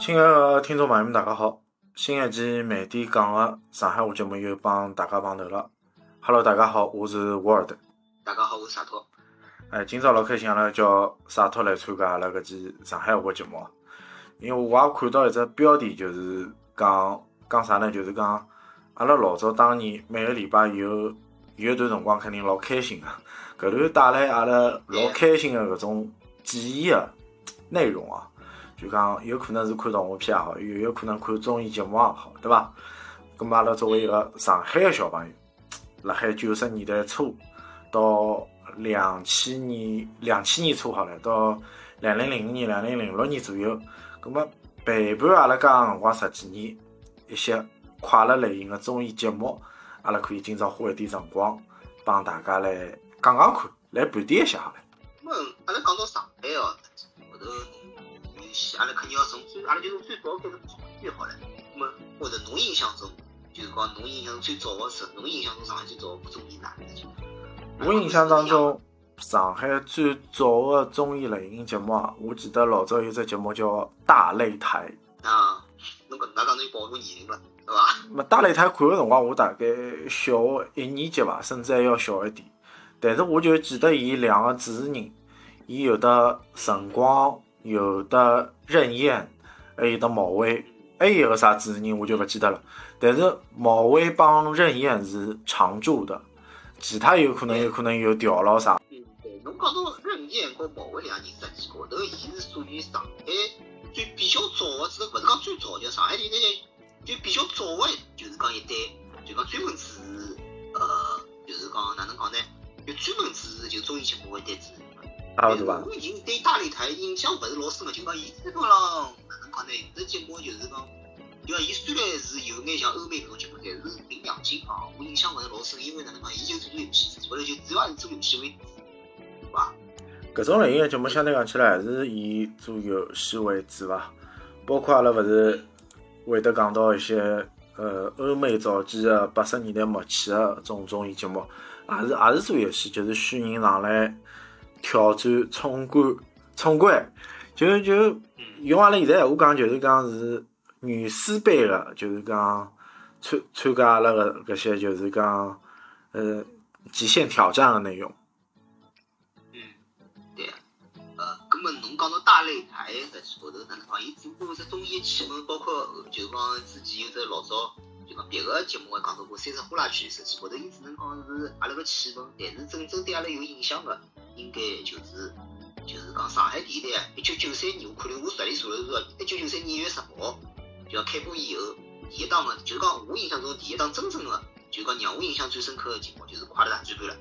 亲爱的听众朋友们，大家好！新一期慢点讲的上海话节目又帮大家碰头了。Hello，大家好，我是 Word。大家好，我是洒脱。哎，今朝老开心，阿拉叫洒脱来参加阿拉搿期上海话节目。因为我也看到一只标题，就是讲讲啥呢？就是讲阿拉老早当年每个礼拜有有一段辰光，肯定老开心个。搿段带来阿拉老开心个搿种记忆个内容啊。就讲有可能是看动画片也好，又有可能看综艺节目也好，对伐？咁么阿拉作为一个上海个小朋友，辣海九十年代初到两千年两千年初好了，到两零零五年、两零零六年左右，咁么陪伴阿拉搿辰光十几年一些快乐类型个综艺节目，阿拉可以今朝花一点辰光帮大家来讲讲看，来盘点一下好了。么阿拉讲到上，阿拉肯定要从最，阿拉就是最早开始考虑好了。那么或者侬印象中，就是讲侬印象最早的是，侬印象中上海最早的综艺哪一个？我印象当中，上海最早的综艺类型节目啊，我记得老早有只节目叫《大擂台》。啊，侬搿能介讲侬就暴露年龄了，对伐？么《大擂台》看个辰光，我大概小学一年级吧，甚至还要小一点。但是我就记得伊两个主持人，伊有的辰光。有的任燕，还有的毛伟，还有个啥主持人我就不记得了。但是毛伟帮任燕是常驻的，其他有可能有可能有调了啥。嗯，对，侬讲到任燕和毛伟两个人，实际高头，伊是属于上海最比较早的，只不是讲最早，就上海电台就比较早的，就是讲一代，就讲专门主持，呃，就是讲哪能讲呢？就专门主持就综艺节目的一对主持人人。我已经对大擂台印象不是老深了，就讲伊基本上哪能讲呢？这节目就是讲，就讲伊虽然是有眼像欧美搿种节目，但是凭良心啊，我印象勿是老深，因为哪能讲，伊就做做游戏，后头就主要是做游戏为主，对伐？搿种类型的节目相对讲起来还是以做游戏为主伐？包括阿拉勿是会得讲到一些呃欧美早期的八十年代末期的种综艺节目，也是也是做游戏，就是虚人上来。挑战冲关，冲关，就就用阿拉现在闲话讲，就是讲是女师班的，就是讲参参加阿拉个搿些，就是讲呃极限挑战个内容。嗯，对，呃，根本侬讲到大擂台实际高头哪能讲？伊只不过是综艺气氛，包括就是讲之前有只老早就讲别个节目还讲到过三只呼啦圈，实际高头伊只能讲是阿拉个气氛，但是真正对阿拉有影响个。应该就是就是讲上海电台，一九九三年，我看了我实力查了说，一九九三年一月十号就要开播以后，第一档的，就是讲我印象中第一档真正的，就讲让我印象最深刻的节目就是《快乐大转盘》了。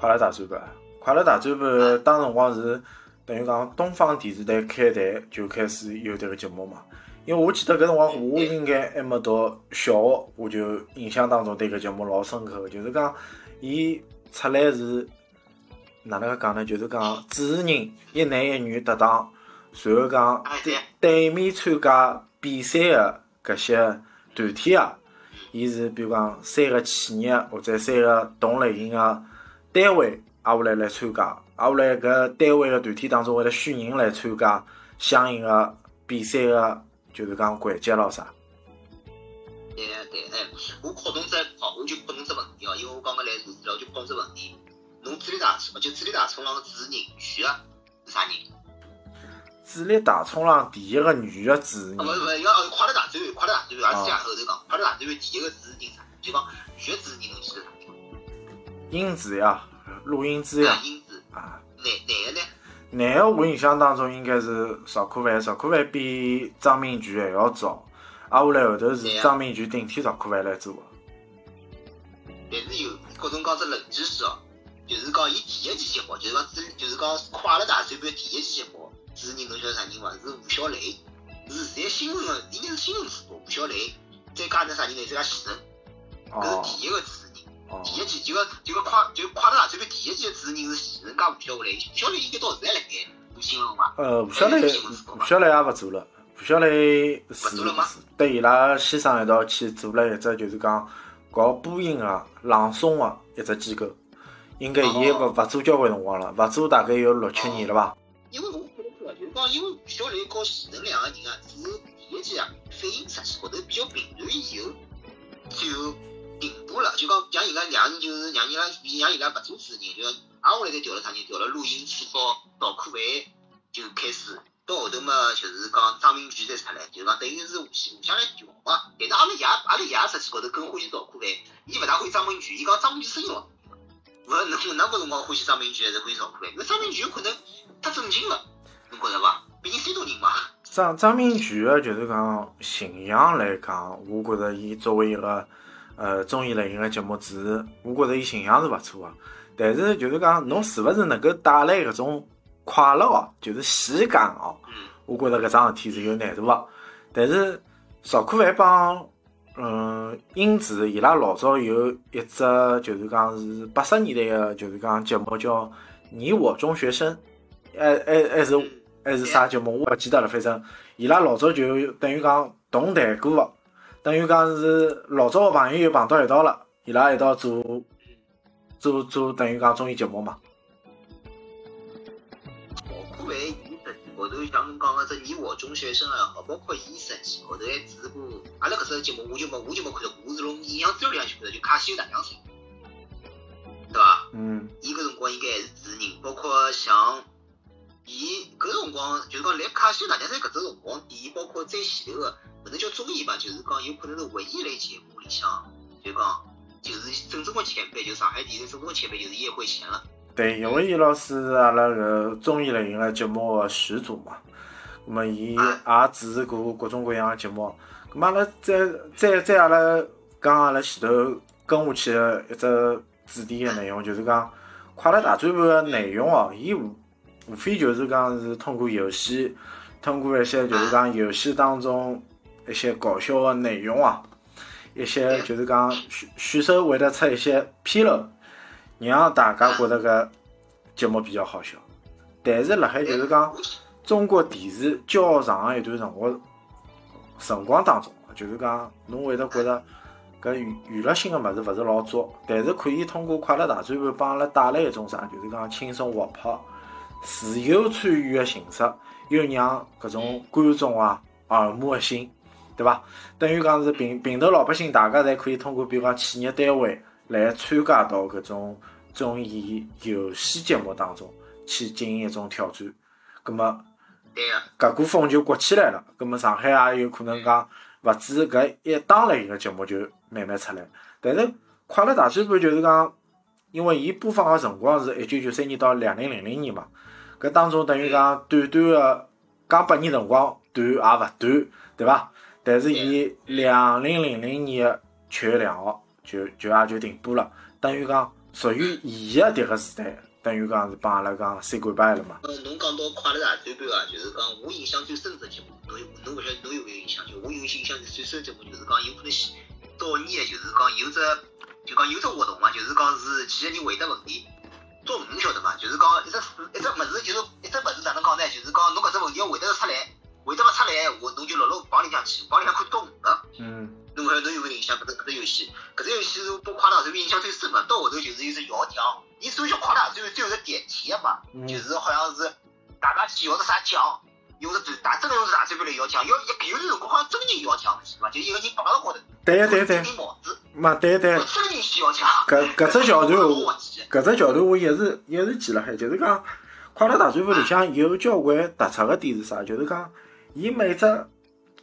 快乐大转盘，快乐大转盘当辰光是等于讲东方电视台开台就开始有迭个节目嘛。因为我记得搿辰光我应该还没读小学，我就印象当中对搿节目老深刻，就是讲伊出来是。哪能个讲呢？就是讲主持人一男一女搭档，然后讲对对面参加比赛的搿些团体啊，伊是比如讲三个企业或者三个同类型的单位，挨下来来参加，挨下来搿单位的团体当中会得选人来参加相应的比赛的，就是讲环节咯啥。对对哎，我考侬只好，我就问侬只问题哦，因为我刚刚来录资料，就问只问题。侬智力大冲，就智力大冲浪的主持人女的是啥人？智力大冲浪第一个女的主持人。啊，勿勿，要快乐大转弯，快乐大转弯，而且后头讲快乐大转弯第一个主持人啥？就讲女的主持人侬记得啥？英子呀，录音机呀。英子。啊。男男的呢？男的我印象当中应该是邵可凡，邵可凡比张明权还要早，啊，后来后头是张明权顶替邵可凡来做的。但是有各种讲只冷知识哦。就是讲，伊第一期节目，就是讲，就是讲快乐大转盘第一期节目，主持人侬晓得啥人伐？是吴小雷，是现在新闻的，应该是新闻主播吴小雷，再加那啥人呢？再加徐峥，搿是第一个主持人。第一期就个就个快就快乐大转盘第一期的主持人是徐峥加吴小雷，吴小雷应该到现在辣盖做新闻伐？呃，吴小雷，吴小雷也勿做了，吴小雷是对伊拉先生一道去做了一只就是讲搞播音个、朗诵个一只机构。应该伊勿勿做交关辰光了，勿做大概有六七年了吧。因为我看得就是讲，因为小雷和徐峥两个人啊，是第一季啊反应实际高头比较平淡以后，就停播了。就讲像伊拉两人就是让伊拉让伊拉勿做主持人，就挨下来再调了啥人？调了录音处方赵可凡就开始。到后头嘛，就是讲张明菊再出来，就讲等于是互互相来调嘛。但是阿拉爷阿拉爷实际高头更欢喜赵可凡，伊勿大欢喜张明菊，伊讲张明菊声音老。勿侬哪个辰光欢喜张明菊还是欢喜赵可凡？因为张明菊有可能太正经了，侬觉着伐？毕竟山东人嘛。张张明菊个就是讲形象来讲，我觉着伊作为一个呃综艺类型个节目主持，我觉着伊形象是勿错个。但是就是讲侬是勿是能够带来搿种？快乐哦，就是喜感哦。我觉着搿桩事体是有难度个。但是赵可凡帮嗯英子伊拉老早有一只就是讲是八十年代个，就是讲节目叫《你我中学生》，还还还是还是啥节目，我勿记得了。反正伊拉老早就等于讲同台过个，等于讲是老早个朋友又碰到一道了，伊拉一道做做做等于讲综艺节目嘛。像侬讲个这你我中学生也好，包括伊实际后头还主持过阿拉搿只节目，我就没我就没看到，我是从印象资料里向去看到，就卡西欧大娘子，对伐？嗯。伊搿辰光应该还是主持人，包括像伊搿辰光，就是讲来卡西欧大娘子搿只辰光，伊包括在前头个，勿能叫综艺吧，就是讲有可能是文艺类节目里向，就讲就是正宗个前辈，就上海电视正宗个前辈就是叶惠娴了。对，因为伊老师是阿拉个综艺类型个节目个始祖嘛，咁么伊也主持过各种各样个节目。咁么阿拉再再再阿拉讲阿拉前头跟下去个一只主题个内容，就是讲《快乐大转盘》个内容哦，伊无无非就是讲是通过游戏，通过一些就是讲游戏当中一些搞笑个内容啊，一些就是讲选选手会得出一些纰漏。让大家觉得搿节目比较好笑，但是辣海就是讲中国电视较长一段辰光辰光当中，就是讲侬会得觉得搿娱娱乐性个物事勿是老足，但是可以通过快乐大转盘帮阿拉带来一种啥，就是讲轻松活泼、自由参与个形式，又让搿种观众啊耳目一新，对伐？等于讲是平平头老百姓，大家侪可以通过，比如讲企业单位。来参加到搿种综艺游戏节目当中去进行一种挑战，葛么，搿股风就刮起来了。葛么上海也有可能讲，勿止搿一档类型个节目就慢慢出来。但是快乐大嘴巴就是讲，因为伊播放个辰光是一九九三年到两零零零年嘛，搿当中等于讲短短个讲八年辰光短也勿短，对伐？但是伊两零零零年七月两号。就就也就停播了，等于讲属于伊个迭个时代，等于讲是帮阿拉讲 say goodbye 了嘛。呃，侬讲到快乐大本营啊，就是讲我印象最深的节目，侬侬勿晓得侬有没有印象？就我有印象最深节目，就是讲有可能早年就是讲有只就讲有只活动嘛，就是讲是几个人回答问题，去摇只啥奖，用只大真个用只大嘴巴来摇奖，要一有段辰光好像真人摇奖是伐？就一个人绑辣高头，对对对，顶帽子，嘛对对。搿搿只桥段，搿只桥段我一直一直记辣海，就是讲快乐大嘴巴里向有交关突出个点是啥？就是讲伊每只。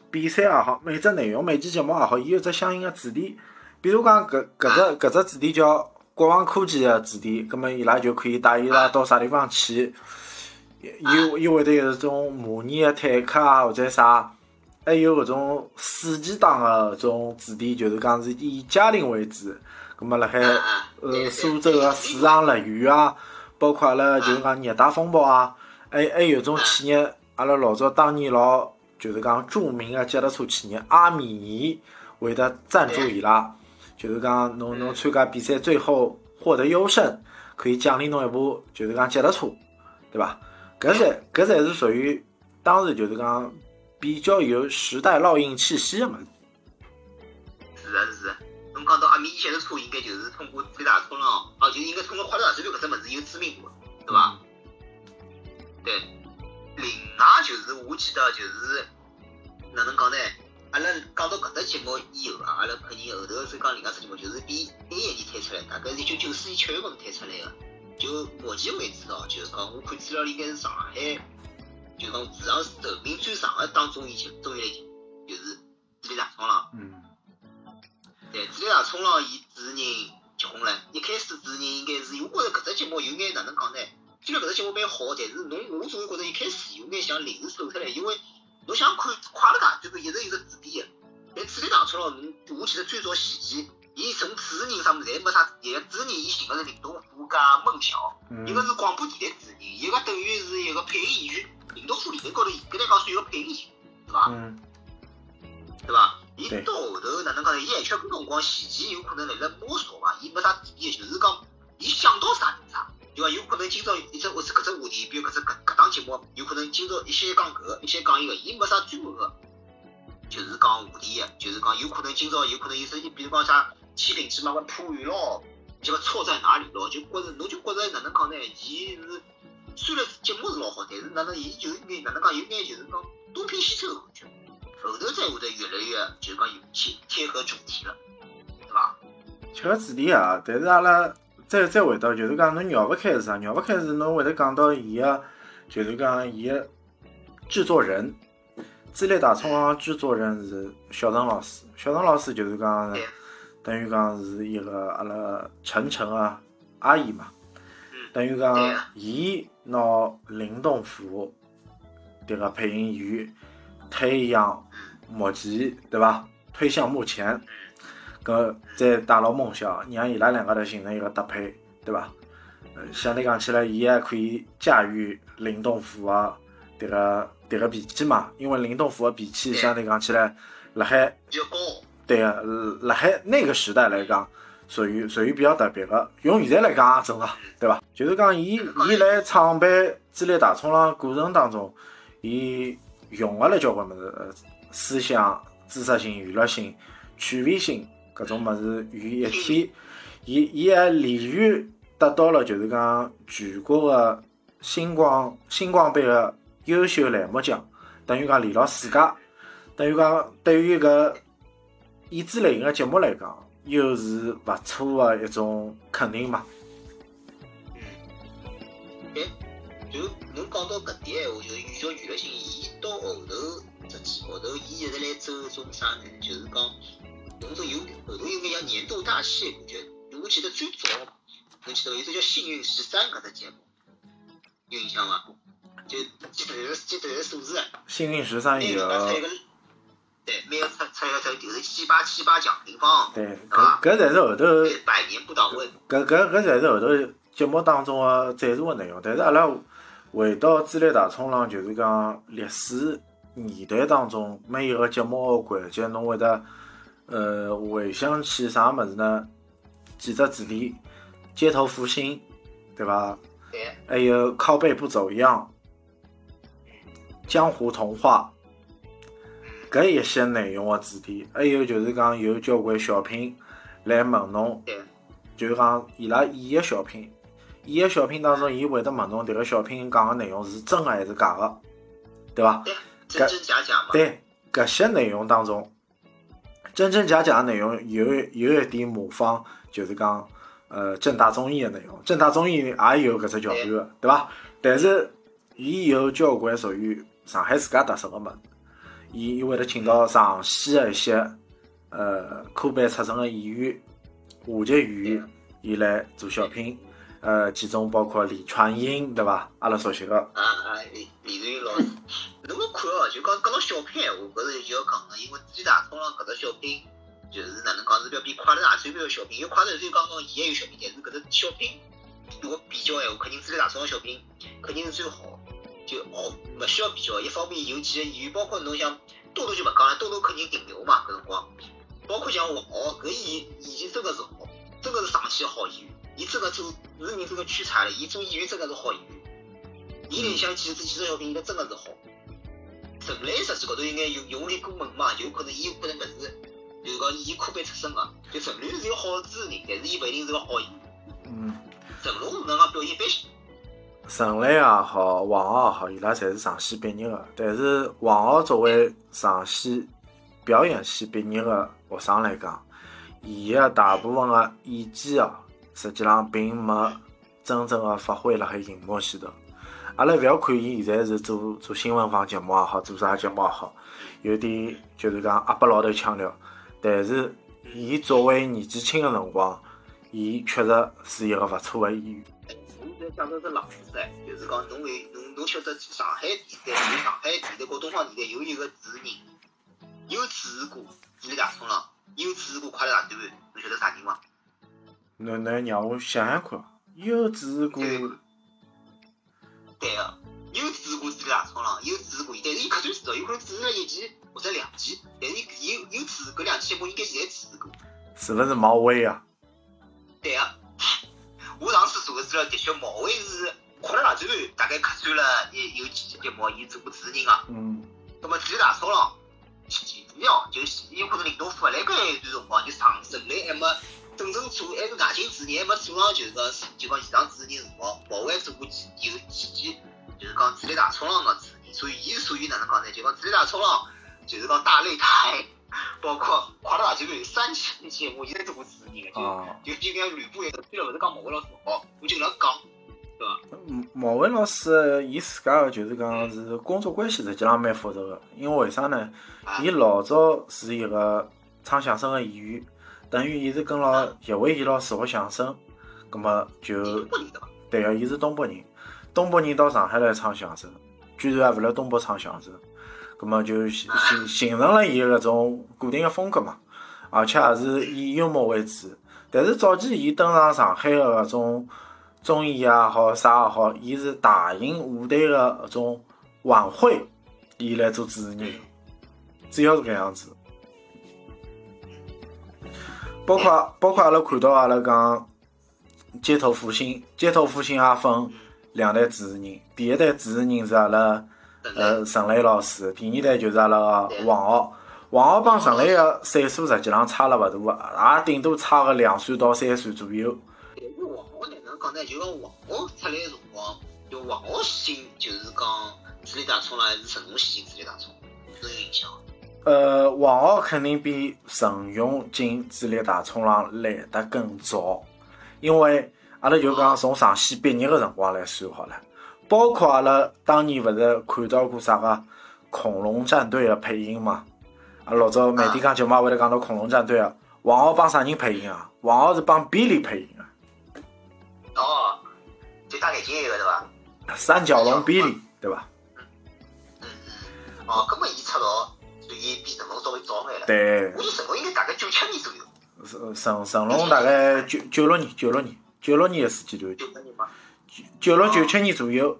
比赛也好，每只内容、每期节目也好，伊有只相应个主题。比如讲，搿搿只搿只主题叫国防科技个主题，葛末伊拉就可以带伊拉到啥地方去。又又会得有种模拟个坦克啊，或者啥，还有搿种暑期档个搿种主题，就是讲是以家庭为主。葛末辣海呃苏州个水上乐园啊，包括阿拉就是讲热带风暴啊，还还有种企业，阿拉老早当年老。就是讲著名的脚踏车企业阿米尼会得赞助伊拉，就是讲侬侬参加比赛最后获得优胜，可以奖励侬一部就是讲脚踏车，对伐？搿才搿才是属于当时就是讲比较有时代烙印气息的嘛。是啊是啊，侬讲到阿米以前的车，应该就是通过最大冲浪，哦，就应该通过快乐大嘴巴搿只物事有知名度，对伐？对。另外就是我记得就是哪能讲呢？阿拉讲到搿只节目以后啊，阿拉肯定后头是讲另外只节目，就是比一一年推出来，大概是一九九四年七月份推出来个。就目前为止哦，就是讲我看资料里应该是上海，就讲市场寿命最长的当中一节综艺类节目，就是智力大冲浪。嗯，对，智力大冲浪伊主持人结婚了，一开始主持人应该是，我觉着搿只节目有眼哪能讲呢？虽然搿只节目蛮好，但是侬我总归觉着一开始有眼像临时凑出来，因为侬想看快乐大，这个一直有个主题的，但智力大冲浪侬我记得最早前期。伊从主持人上面侪没啥，一个主持人伊寻个是林东富加孟晓，一个是广播电台主持人，一个等于是一个配音演员。林东富理论高头应该来讲算一个配音演员，对伐？嗯。对伐？伊到后头哪能讲呢？伊还缺搿辰光前期有可能辣辣摸索伐，伊没啥主题，就是讲伊想到啥啥，对伐？有可能今朝一只或者搿只话题，比如搿只搿搿档节目，有可能今朝一些讲搿个，一些讲伊个，伊没啥专门个，就是讲话题个，就是讲有可能今朝有可能有时比如讲啥。七零七嘛，我铺完咯，这个错在哪里咯？就觉着，侬就觉着哪能讲呢？伊是虽然节目是老好，但是哪能伊就有眼哪能讲，有眼就是讲东拼西凑的感觉。后头再会得越来越就是讲有贴贴合主题了，对伐？贴合主题啊，但是阿拉再再回到就是讲侬绕勿开是啥？绕勿开是侬会得讲到伊个，就是讲伊个制作人，智力大冲浪制作人是小陈老师，小陈老师就是讲。等于讲是一个阿拉晨晨啊阿姨嘛，等于讲伊拿林东富迭个配音员推向目前，对伐？推向目前，搿再带牢梦想，让伊拉两个头形成一个搭配，对伐？呃，相对讲起来，伊还可以驾驭林东富啊迭个迭个脾气嘛，因为林东富的脾气相对讲起来，辣海比较高。对个，辣海那个时代来讲，属于属于比较特别个。用现在来讲也正常，对伐？就是讲，伊伊来创办智力大冲浪过程当中，伊融合了交关物事，思想、知识性、娱乐性、趣味性搿种物事于一体。伊伊还连续得到了就是讲全国个星光星光杯个优秀栏目奖，等于讲连牢世界，等于讲对于搿。益智类型的节目来讲，又是勿错的一种肯定嘛。嗯，哎，就侬讲到搿点闲话，就是寓教娱乐性，伊到后头实际后头，伊一直来走一种啥呢？就是讲，侬说有后头有眼像年度大戏感觉。我记得最早，侬记得有只叫《幸运十三》搿只节目，有印象伐？就记得记得数字。幸运十三有。对，没有出出一个就是七八七八奖平方，对，搿搿才是后头百年不倒翁。搿搿搿才是后头节目当中个赞助个内容。但是阿拉回到智力大冲浪，就是讲历史年代当中每一个节目个环节，侬会得呃回想起啥物事呢？几只主题：街头复兴，对伐？对。还有靠背不走样，江湖童话。搿一些内容个主题，还有就是讲有交关小品来问侬，就是讲伊拉演个小品，演个小品当中，伊会得问侬迭个小品讲个内容是真个还是假个，对伐？真真假假嘛。对，搿些内容当中，真真假假个内容有有一点模仿，就是讲呃正大综艺个内容，正大综艺也有搿只桥段个，对伐？但是伊有交关属于上海自家特色个物事。伊伊会得请到上戏的一些呃科班出身的演员、话剧演员，伊来做小品。呃，其中包括李传英，对伐？阿拉熟悉个。啊啊，李李传英老师。侬搿看哦，就讲讲到小品闲话，搿是就要讲个，因为最大冲浪搿只小品，就是哪能讲是要比快乐大最要小品，因为快乐大最刚刚伊也有小品，但是搿只小品如果比较闲话，肯定最大冲浪小品肯定是最好。就哦，勿需要比较，一方面有几个演员，包括侬像多多就勿讲了，多多肯定顶流嘛，搿辰光，包括像王傲，搿演演技真的是好，真的是上气好演员，伊真的做人真个屈才了，伊做演员真的是好演员，伊里向几只几只小品，伊真的是好。陈雷实际高头应该用用力过猛嘛，有可能伊有可能勿是，就是讲伊科班出身个，就陈雷是个好主持人，但是伊勿一定是个好演员。嗯。成龙是能讲表现一般性。陈磊也好，王傲也好，伊拉侪是上戏毕业个。但是王傲作为上戏表演系毕业个学生来讲，伊个大部分个演技哦，实际上并没真正个发挥辣海荧幕前头。阿拉勿要看伊现在是做做新闻房节目也好，做啥节目也好，有点就是讲阿伯老头腔调。但是伊作为年纪轻个辰光，伊确实是一个勿错个演员。讲到只冷知识，就是讲侬会侬侬晓得上海电台，上海电台和东方电台有一个主持人，有主持过智力大冲浪，有主持过快乐大本营，侬晓得啥人伐？侬侬让我想想看，有主持过，对个，有主持过智力大冲浪，有主持过，但是伊客串主哦，有可能主持了一季或者两季，但是伊有有主持搿两季节目应该侪主持过。是勿是毛威啊？对个，我上次查个资料，的确毛伟是快乐大转盘大概客串了有有几集节目，伊做过主持人个。嗯，那么智力大冲浪，前哦，就是有可能领导发来搿一段辰光，就上任来还没真正做，还是外勤主持人，还没做上就是讲就讲现场主持人辰光，毛伟做过几有几季，就是讲智力大冲浪个主持人，所以伊属于哪能讲呢？就讲智力大冲浪，就是讲大擂台，包括快乐大转盘三期节目，伊侪做过主持人个，啊，就就就跟吕布一样，虽然勿是讲毛伟老师勿好，我就搿能讲，对伐？嗯毛伟老师伊自家个就是讲是工作关系，实际上蛮复杂个。因为为啥呢？啊伊老早是一个唱相声个演员，等于伊是跟牢叶伟仪老师学相声，葛么就？对个，伊是东北人，东北人到上海来唱相声，居然还勿辣东北唱相声，葛么就形形形成了伊个搿种固定个风格嘛，而且也是以幽默为主。但是早期伊登上上海个搿种综艺也好啥也好，伊是大型舞台个搿种晚会，伊来做主持人，主要是搿样子。包括包括阿拉看到阿拉讲街头复兴，街头复兴也分两代主持人，第一代主持人是阿拉呃陈磊老师，第二代就是阿拉个王傲。王傲帮陈磊个岁数实际上差了勿大个，也顶多差个两岁到三岁左右。但是王傲哪能讲呢？就讲王傲出来个辰光，就王傲新就是讲智力大冲浪还是陈龙新智力大冲，都有影响。呃，王傲肯定比陈勇进智力大冲浪来得更早，因为阿拉就讲从上戏毕业个辰光来算好了，包括阿拉当年勿是看到过啥个恐龙战队的配音嘛？阿拉老早每天讲节目也会得讲到恐龙战队啊，王浩帮啥人配音啊？王浩是帮比利配音啊，哦，就戴眼镜一个对伐？三角龙比利，对伐？嗯嗯。哦，葛末伊出道，所以比成龙稍微早眼了。对我，觉得成龙应该大概九七年左右，陈陈成龙大概九九六年，九六年，九六年个时间段。九六九七年左右，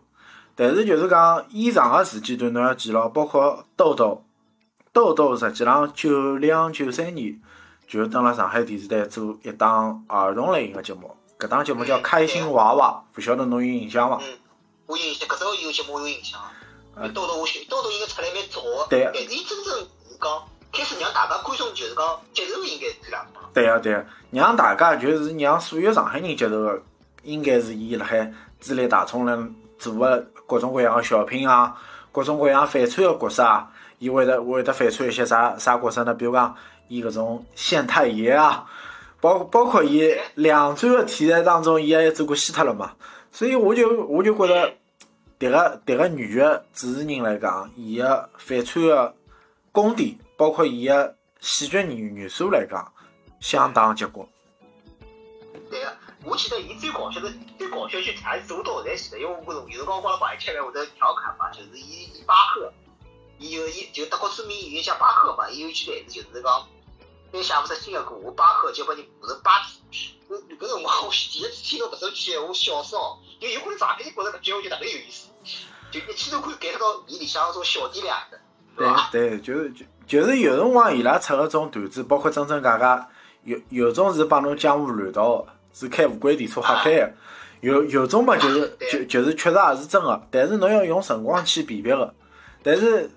但是就是讲以上个时间段，侬要记牢，包括豆豆，豆豆实际上九两九三年就登了上海电视台做一档儿童类型个节目，搿档节目叫《开心娃娃》，勿晓得侬有印象伐？嗯，我有印象，搿只有节目我有印象。啊豆豆我晓，豆豆应该出来蛮早个，对但是伊真正是讲开始让大家观众就是讲接受，应该是两个。对啊对啊，让大家就是让所有上海人接受个，应该是伊辣海智力大冲浪做个各种各样个小品啊，各种各样反串个角色啊，伊会得会得反串一些啥啥角色呢？比如讲伊搿种县太爷啊，包包括伊两转个题材当中，伊也做过希特勒嘛，所以我就我就觉着迭个迭个女个主持人来讲，伊个反串个功底，包括伊个喜剧元元素来讲，相当结棍。我记得伊最搞笑的最搞笑就还是做到后台去的，因为我有辰光光广一吃饭会得调侃嘛，就是伊伊巴赫，伊有伊就德国著名演员叫巴赫嘛，伊有一句台词就是讲，再写勿出新个歌，我巴赫就把你补成巴体。搿搿辰光我第一次听到搿首句闲话，笑死哦！因为有可能上海人觉着搿句话就特别有意思，就一记头可以 get 到伊里向搿种小点两的，对对就是就就是有辰光伊拉出个种段子，包括真真假假，有有种是帮侬江湖乱道的，是开无轨电车瞎开的；有有种嘛就是就就是确实也是真的，但是侬要用辰光去辨别的。但是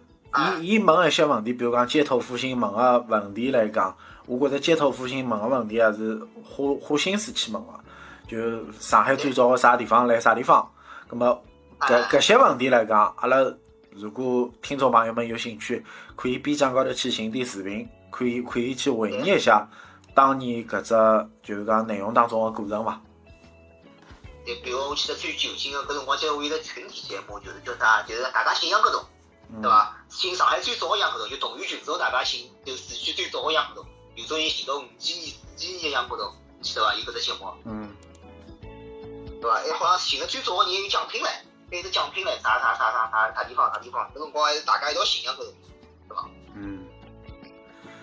伊伊问一些问题，比如讲街头复兴问个问题来讲，我觉着街头复兴问个问题也是花花心思去问个。就上海最早个啥地方来啥地方，咁么搿搿些问题来讲，阿拉如果听众朋友们有兴趣，可以 B 站高头去寻点视频，可以可以去回忆一下当年搿只就是讲内容当中的过程伐？对，比如我记得最久心的搿辰光，就有一个群体节目，就是叫啥，就是大家信仰搿种，对伐？信上海最早个养搿种，就动员群众大家信，就市区最早个养搿种，有种人信到五几年、四几年养搿种，记得伐？有搿只节目，嗯，对伐？还好像信的最早个人有奖品唻，还有只奖品唻，啥啥啥啥啥啥地方啥地方，搿辰光还是大家一道信仰搿种，对伐？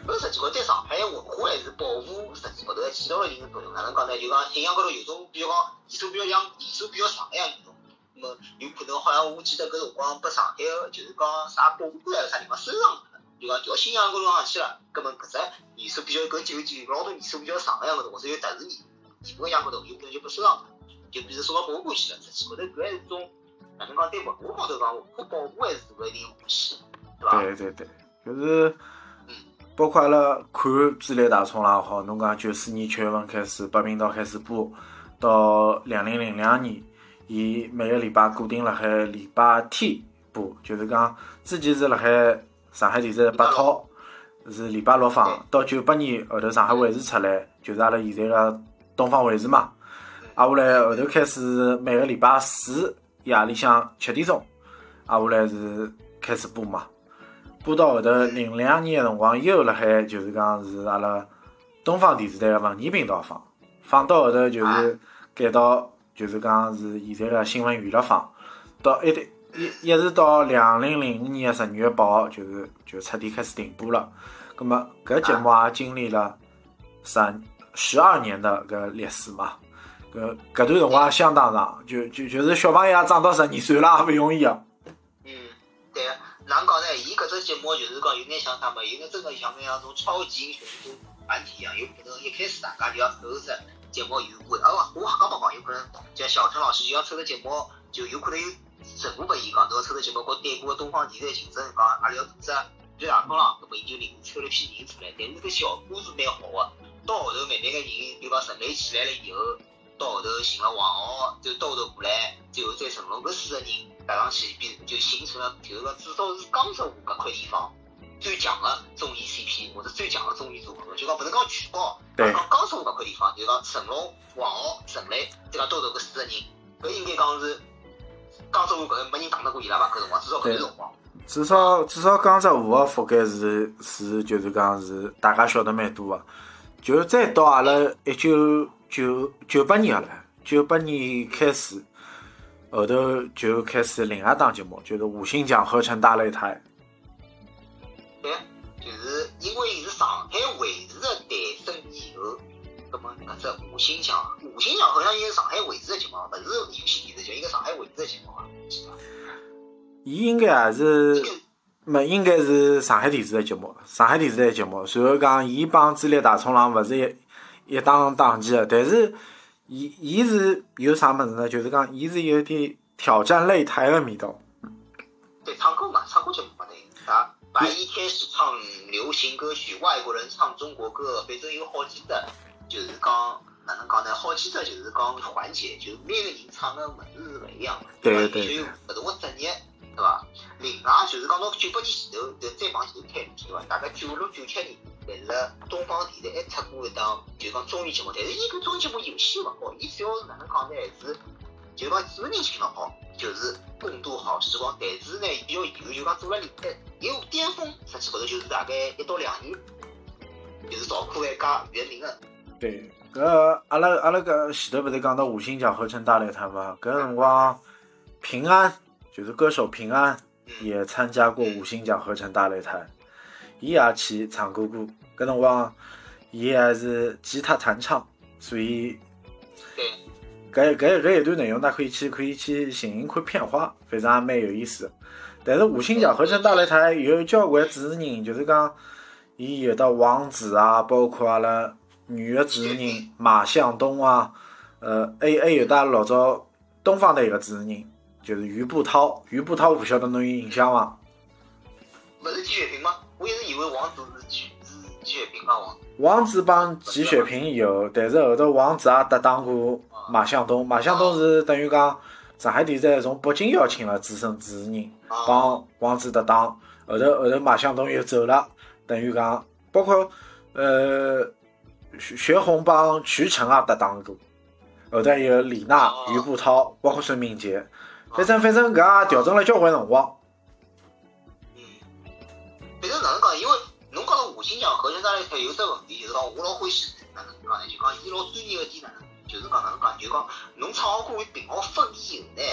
搿实际高头在上海文化还是保护实际高头还起到了一定作用。哪能讲呢？就讲信仰高头有种，比如讲年数比较像、年数比较长个样搿种，那么有可能好像我记得搿辰光拨上海个就是讲啥博物馆还是啥地方收藏了，就讲调信仰高头上去了。葛末搿只年数比较搿九九老多年数比较长个样搿种，或者有特殊年年份个样搿种，有可能就拨收藏了，就变成送到博物馆去了。实际高头搿还是种哪能讲对文化高头讲文化保护还是做了一定贡献，对伐？对对对，就是包括阿拉看《智力大冲浪》也好，侬讲九四年七月份开始八频道开始播，到两零零两年，伊每个礼拜固定辣海礼拜天播，就是讲之前是辣海上海电视台八套，是礼拜六放，到九八年后头上海卫视出来，就是阿拉现在个东方卫视嘛。挨下来后头开始每个礼拜四夜里向七点钟，挨下来是开始播嘛。播到后头零两年个辰光，又辣海就是讲是阿拉东方电视台个文艺频道放，放到后头就是改到就是讲是现在个新闻娱乐放，到一直一一直到两零零五年个十二月八号，就是就彻底开始停播了。葛么搿节目也经历了十十二年的搿历史嘛。搿搿段辰光也相当长，就就就是小朋友也长到十二岁了，也勿容易啊。嗯，对个，哪能讲呢？伊搿只节目就是讲有眼像啥么？有眼真个像眼像种超级英雄种团体一样，有可能一开始大家就要凑只节目有为，啊我我刚刚讲有可能像小陈老师就要出个节目，就有可能有任务拨伊讲，侬要出个节目，和对过个东方电视台竞争，讲阿拉要做只最大风浪，搿么伊就领抽了批人出来，但是搿效果是蛮好个。到后头慢慢个人就讲成立起来了以后。到后头寻了王浩，就到头过来，最后再成龙，搿四个人搭上去，变就形成了，就是讲至少是江浙沪搿块地方最强的综艺 CP 或者最强的综艺组合，就讲勿能讲全国，讲江浙沪搿块地方，就讲成龙、王浩、陈雷，再讲到头搿四个人，搿应该讲是江浙沪搿没人打得过伊拉伐？搿辰光至少搿段辰光。至少至少江浙沪个覆盖是是就是讲是大家晓得蛮多个，就再到阿拉一九。九九八年了，九八年开始，后头就开始另外档节目，就是五星奖合成大擂台。对，就是因为是上海卫视的诞生以后，那么搿只五星奖，五星奖好像也是上海卫视的节目，勿是有线电视剧，应该上海卫视的节目啊？伊应该也是，没应该是上海电视台节目，上海电视台节目。随后讲，伊帮《智力大冲浪》勿是一。一档档期的，但是，伊伊是有啥物事呢？就是讲，伊是有点挑战擂台的味道。对，唱歌嘛，唱歌节目嘛，对啊。白衣天使唱流行歌曲，外国人唱中国歌，反正有好几只，就是讲哪能讲呢？好几只就是讲环节，就是每个人唱的物事是勿一样的，对对。有勿同的职业，对伐？另外就是讲到九八年前头，就再往前头推，对伐？大概九六九七年。但是东方电视还出过一档，就讲综艺节目，但是伊搿综艺节目有戏勿好，伊主要是哪能讲呢？还是就讲主持人请了好，就是共度好时光。但是呢，比较遗憾，就讲做了年代，有巅峰，实际高头就是大概一到两年，就是赵可爱加袁明的。对，搿阿拉阿拉搿前头勿是讲到五星奖合成大擂台嘛？搿辰光平安就是歌手平安也参加过五星奖合成大擂台。伊也去唱过歌，搿辰光伊还是吉他弹唱，所以搿搿搿一段内容，大家可以去可以去寻一看片花，反正也蛮有意思。但是五星奖合成大擂台有交关主持人，就是讲伊有的王子啊，包括阿拉女的主持人 马向东啊，呃还还有的老早东方的一个主持人，就是于步涛，于步涛勿晓得侬有印象伐？勿是季雪萍吗？我一直以为王子是季是季雪萍帮王。王子帮季雪萍有，但是后头王子也搭档过马向东。马向东是等于讲上海电视台从北京邀请了资深主持人啊帮王子搭档，后头后头马向东又走了，等于讲包括呃徐薛红帮徐晨也搭档过，后头还有李娜、哦于步涛，包括孙敏杰，反正反正搿也调整了交关辰光。有只问题，就是讲我老欢喜哪能讲呢？就讲伊老专业个点哪能？就是讲哪能讲？就讲侬唱好歌会评好分以后呢，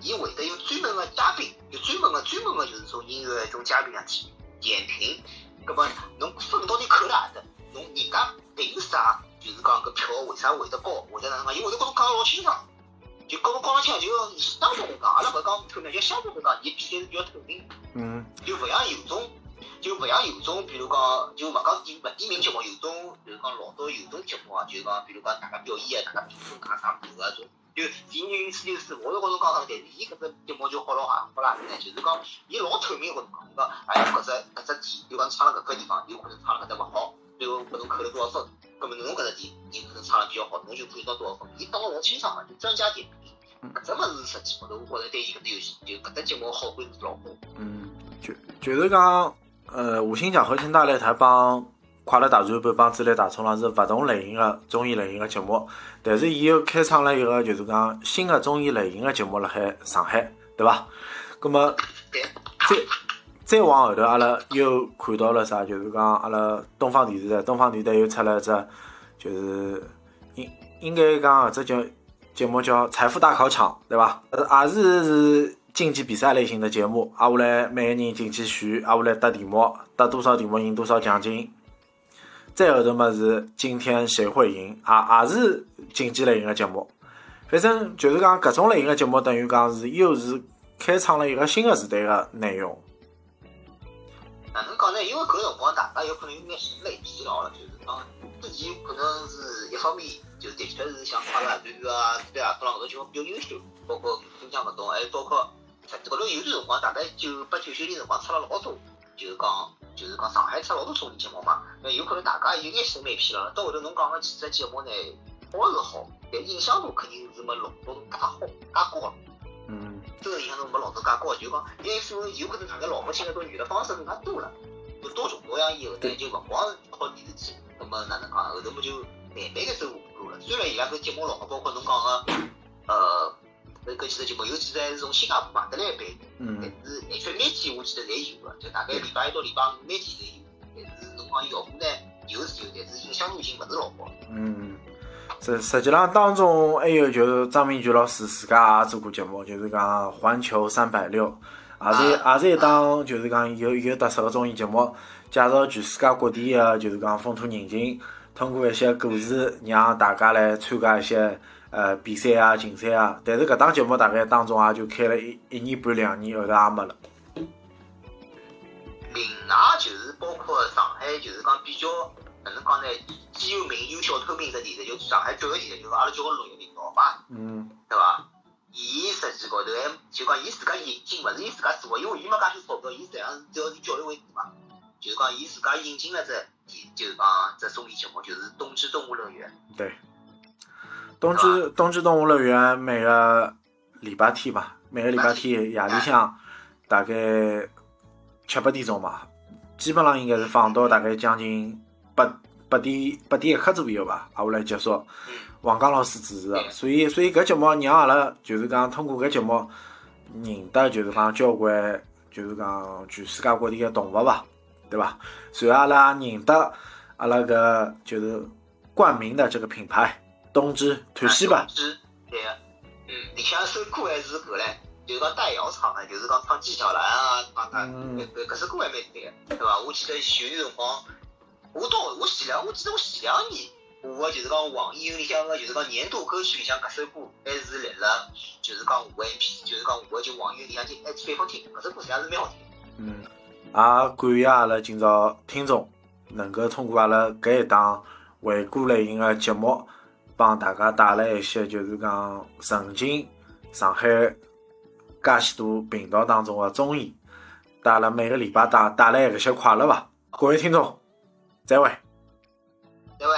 伊会得有专门个嘉宾，有专门个专门个就是从音乐一种嘉宾啊去点评。葛么侬分到底扣辣搭？侬人家凭啥？就是讲搿票为啥会得高？或者哪能讲？因为我都觉着讲老清爽。就跟我讲了起来，就相对来讲，阿拉勿讲透明，就相对来讲，伊比赛是比较透明。嗯就勿像有种，就勿像有种，比如讲，就勿讲点勿点名节目，有种就是讲老早有种节目啊，就是讲，比如讲大家表演啊，大家评分讲啥歌啊种，就第一四六四，我是觉着讲啥，但是伊搿只节目就好老好好啦，呢，就是讲伊老透明，我讲，就讲，哎，搿只搿只点，就讲唱了搿个地方，有可能唱了搿只勿好，最后拨侬扣了多少分，葛末侬搿只点，你可能唱了比较好，侬就可以拿多少分，伊打得老清爽个，就专家点评。搿只物事实际高头，我觉着对伊搿只游戏，就搿只节目好关是老好。嗯，就就是讲，呃，五星奖核心大擂台帮快乐大转盘帮主力大冲浪是勿同类型的综艺类型的节目，但是伊又开创了一个就是讲新的综艺类型的节目辣海上海，对伐？葛么。再再往后头，阿拉又看到了啥？就是讲阿拉东方电视台，东方电视台又出了一只，就是应应该讲搿只节节目叫《财富大考场》，对伐？呃，也是是竞技比赛类型的节目，挨下来每个人进去选，挨下来答题目，答多少题目赢多少奖金。再后头么是今天谁会赢，也也是竞技类型的节目。反正就是讲搿种类型的节目，等于讲是又是开创了一个新的时代的内容。哪能讲呢？因为搿辰光大家有可能有眼审美疲劳了，就是讲自己可能是一方面，就的确是像快乐大转盘啊、对啊，搿两个节目比较优秀，包括新疆搿种，还有包括实际高头有段辰光，大概九八九九年辰光出了老多，就是讲就是讲上海出老多综艺节目嘛，那有可能大家有眼审美疲劳了。到后头侬讲个几只节目呢，好是好，但影响度肯定是没老早介好介高了。嗯真个影响度没老早介高，就讲，因为所有可能大家老百姓搿种娱乐方式更加多了，就多种多样以后呢，就勿光是靠电视机，那么哪能讲？后头么就慢慢个走下坡路了。虽然伊拉搿节目老好，包括侬讲个，呃，搿搿几只节目，有几只还是从新加坡买得来版，但嗯是而且每天我记得侪有个，就大概礼拜一到礼拜五每天侪有。但是侬讲效果呢，有是有，但是影响度已经勿是老高了。嗯，实实际上当中还有就是张明菊老师自家也做过节目，就是讲环球三百六，也是也是一档就是讲有有特色的综艺节目，介绍全世界各地的就是讲风土人情，通过一些故事让大家来参加一些呃比赛啊、竞赛啊。但是搿档节目大概当中也就开了一一年半两年，后头也没了。另外就是包括上海，就是讲比较哪能讲呢？既有名又小透明的电视，就上海教育电视，就是阿拉叫个陆一领导吧，嗯对伐？伊实际高头还就讲伊自家引进，勿是伊自家做，因为伊没介许钞票，伊实际上是主要是教育为主嘛。就是讲伊自家引进了只，就是讲只综艺节目，就是《冬之动物乐园》。对。冬至冬至动物乐园每个礼拜天吧，每个礼拜天夜里向大概七八点钟吧，基本上应该是放到大概将近八八点八点一刻左右吧，挨下来结束。嗯，王刚老师主持的，所以所以搿节目让阿拉就是讲通过搿节目认得就是讲交关就是讲全世界各地的动物吧，对伐？随后阿拉也认得阿拉搿就是冠名的这个品牌东芝团西吧冬，之对个，嗯，里向首歌还是搿唻，就是讲戴瑶唱的，就是讲唱纪晓岚啊，唱唱嗯搿首歌还蛮对个，对伐？我记得有段辰光，我到我前两，我记得我前两年，我个就是讲网易云里向个就是讲年度歌曲里向搿首歌还是立了，就是讲我 M P，就是讲我就网易云里向就还反复听，搿首歌实际上是蛮好听的。嗯，也感谢阿拉今朝听众能够通过阿拉搿一档回顾类型的节目，帮大家带来一些，就是讲曾经上海介许多频道当中的综艺，带了每个礼拜带带来一些快乐吧。各位听众，再会，再会。